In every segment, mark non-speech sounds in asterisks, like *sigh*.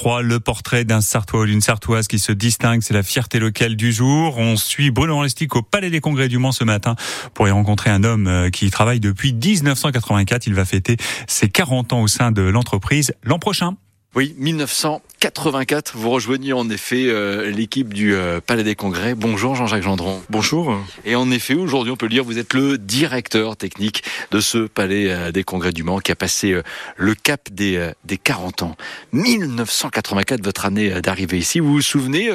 2023. Le portrait d'un Sartois d'une Sartoise qui se distingue, c'est la fierté locale du jour. On suit Bruno Lestic au Palais des Congrès du Mans ce matin pour y rencontrer un homme euh, qui travaille depuis 1984. Il va fêter ses 40 ans au sein de l'entreprise l'an prochain. Oui, 1984, vous rejoignez en effet euh, l'équipe du euh, Palais des Congrès. Bonjour Jean-Jacques Gendron. Bonjour. Et en effet, aujourd'hui, on peut le dire, vous êtes le directeur technique de ce Palais euh, des Congrès du Mans qui a passé le cap des, des 40 ans. 1984, votre année d'arrivée ici. Vous vous souvenez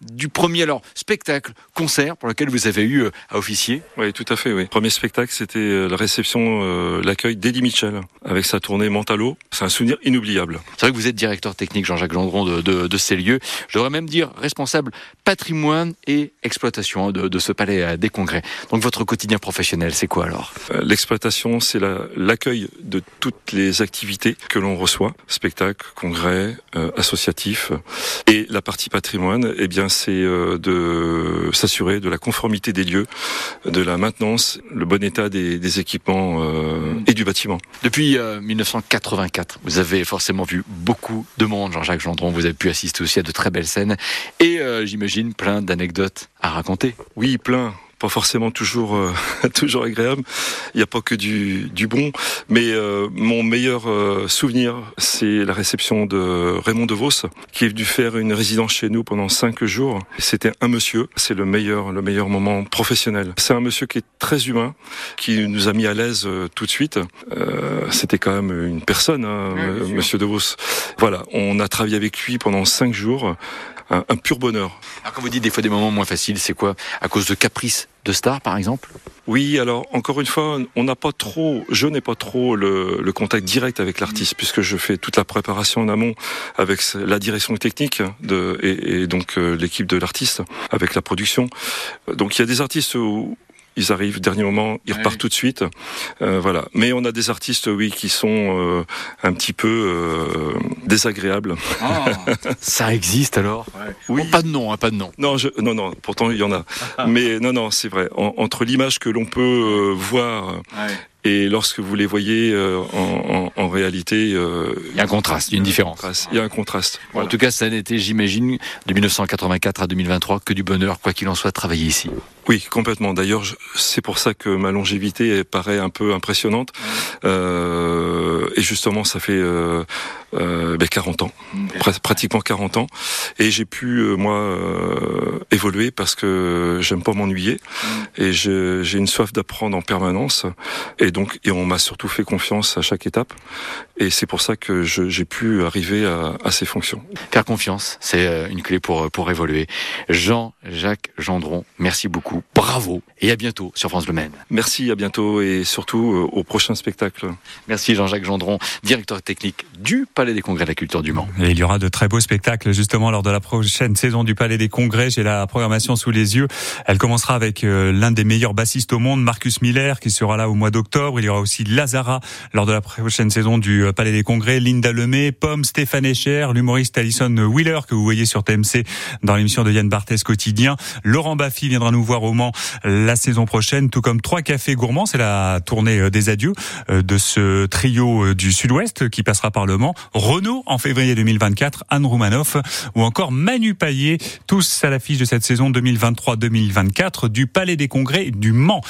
du premier alors spectacle, concert pour lequel vous avez eu à officier? Oui, tout à fait. Oui. Premier spectacle, c'était la réception, l'accueil d'Eddie Mitchell avec sa tournée Mentalo. C'est un souvenir inoubliable. C'est vrai que vous êtes directeur technique, Jean-Jacques Gendron, de, de, de, ces lieux. Je devrais même dire responsable patrimoine et exploitation de, de ce palais des congrès. Donc votre quotidien professionnel, c'est quoi alors? Euh, L'exploitation, c'est l'accueil de toutes les activités que l'on reçoit, spectacles, congrès, euh, associatifs. Et la partie patrimoine, eh bien, c'est euh, de s'assurer de la conformité des lieux, de la maintenance, le bon état des, des équipements euh, et du bâtiment. Depuis 1984, vous avez forcément vu beaucoup de monde, Jean-Jacques Vous avez pu assister aussi à de très belles scènes et euh, j'imagine plein d'anecdotes à raconter. Oui, plein pas forcément toujours euh, *laughs* toujours agréable. Il n'y a pas que du, du bon, mais euh, mon meilleur euh, souvenir, c'est la réception de Raymond DeVos, qui est venu faire une résidence chez nous pendant cinq jours. C'était un monsieur, c'est le meilleur le meilleur moment professionnel. C'est un monsieur qui est très humain, qui nous a mis à l'aise tout de suite. C'était quand même une personne, hein, Monsieur DeVos. Voilà, on a travaillé avec lui pendant cinq jours un, pur bonheur. Alors quand vous dites des fois des moments moins faciles, c'est quoi? À cause de caprices de stars, par exemple? Oui, alors encore une fois, on n'a pas trop, je n'ai pas trop le, le, contact direct avec l'artiste, puisque je fais toute la préparation en amont avec la direction technique de, et, et donc euh, l'équipe de l'artiste, avec la production. Donc il y a des artistes où, ils arrivent dernier moment, ils repartent tout de suite. Euh, voilà. Mais on a des artistes, oui, qui sont euh, un petit peu euh, désagréables. Ah, *laughs* ça existe alors? Oui. pas de nom, hein, pas de nom. Non, je, non, non. Pourtant, il y en a. Mais non, non, c'est vrai. entre l'image que l'on peut voir et lorsque vous les voyez euh, en, en, en, réalité, euh, il y a un contraste, une différence. Il y a un contraste. En tout cas, ça n'était, j'imagine, de 1984 à 2023 que du bonheur, quoi qu'il en soit, de travailler ici. Oui, complètement. D'ailleurs, c'est pour ça que ma longévité paraît un peu impressionnante. Euh, et justement, ça fait euh, euh, ben 40 ans, pratiquement 40 ans, et j'ai pu euh, moi euh, évoluer parce que j'aime pas m'ennuyer mm. et j'ai une soif d'apprendre en permanence, et donc et on m'a surtout fait confiance à chaque étape, et c'est pour ça que j'ai pu arriver à, à, ces fonctions. Faire confiance, c'est une clé pour pour évoluer. Jean-Jacques Gendron, merci beaucoup, bravo, et à bientôt sur France Le Maine. Merci, à bientôt, et surtout au prochain spectacle. Merci Jean-Jacques Gendron, directeur technique du Palais des Congrès de la Culture du Mans. Et il y aura de très beaux spectacles justement lors de la prochaine saison du Palais des Congrès. J'ai la programmation sous les yeux. Elle commencera avec euh, l'un des meilleurs bassistes au monde, Marcus Miller, qui sera là au mois d'octobre. Il y aura aussi Lazara lors de la prochaine saison du euh, Palais des Congrès, Linda Lemay, Pomme, Stéphane Echer, l'humoriste Alison Wheeler que vous voyez sur TMC dans l'émission de Yann Barthès quotidien. Laurent Baffy viendra nous voir au La saison prochaine, tout comme trois cafés gourmands. C'est la tournée euh, des adieux de ce trio du Sud-Ouest qui passera par le Mans. Renault en février 2024, Anne Roumanoff ou encore Manu Paillet, tous à l'affiche de cette saison 2023-2024 du Palais des Congrès du Mans.